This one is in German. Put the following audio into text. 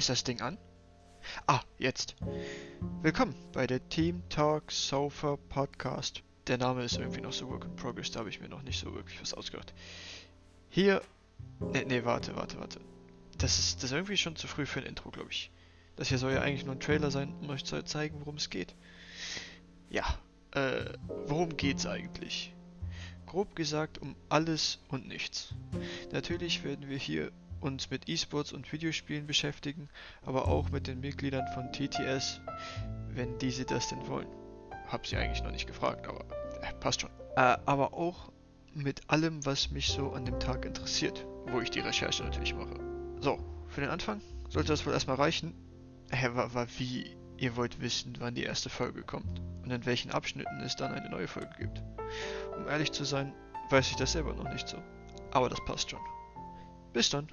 Ist das Ding an? Ah, jetzt. Willkommen bei der Team Talk Sofa Podcast. Der Name ist irgendwie noch so Work in Progress, da habe ich mir noch nicht so wirklich was ausgedacht. Hier. Ne, ne, warte, warte, warte. Das ist, das ist irgendwie schon zu früh für ein Intro, glaube ich. Das hier soll ja eigentlich nur ein Trailer sein, um euch zu zeigen, worum es geht. Ja, äh, worum geht's eigentlich? Grob gesagt um alles und nichts. Natürlich werden wir hier uns mit E-Sports und Videospielen beschäftigen, aber auch mit den Mitgliedern von TTS, wenn diese das denn wollen. Hab sie eigentlich noch nicht gefragt, aber äh, passt schon. Äh, aber auch mit allem, was mich so an dem Tag interessiert, wo ich die Recherche natürlich mache. So, für den Anfang sollte das wohl erstmal reichen. Hä, äh, war, war wie, ihr wollt wissen, wann die erste Folge kommt und in welchen Abschnitten es dann eine neue Folge gibt. Um ehrlich zu sein, weiß ich das selber noch nicht so. Aber das passt schon. Bis dann.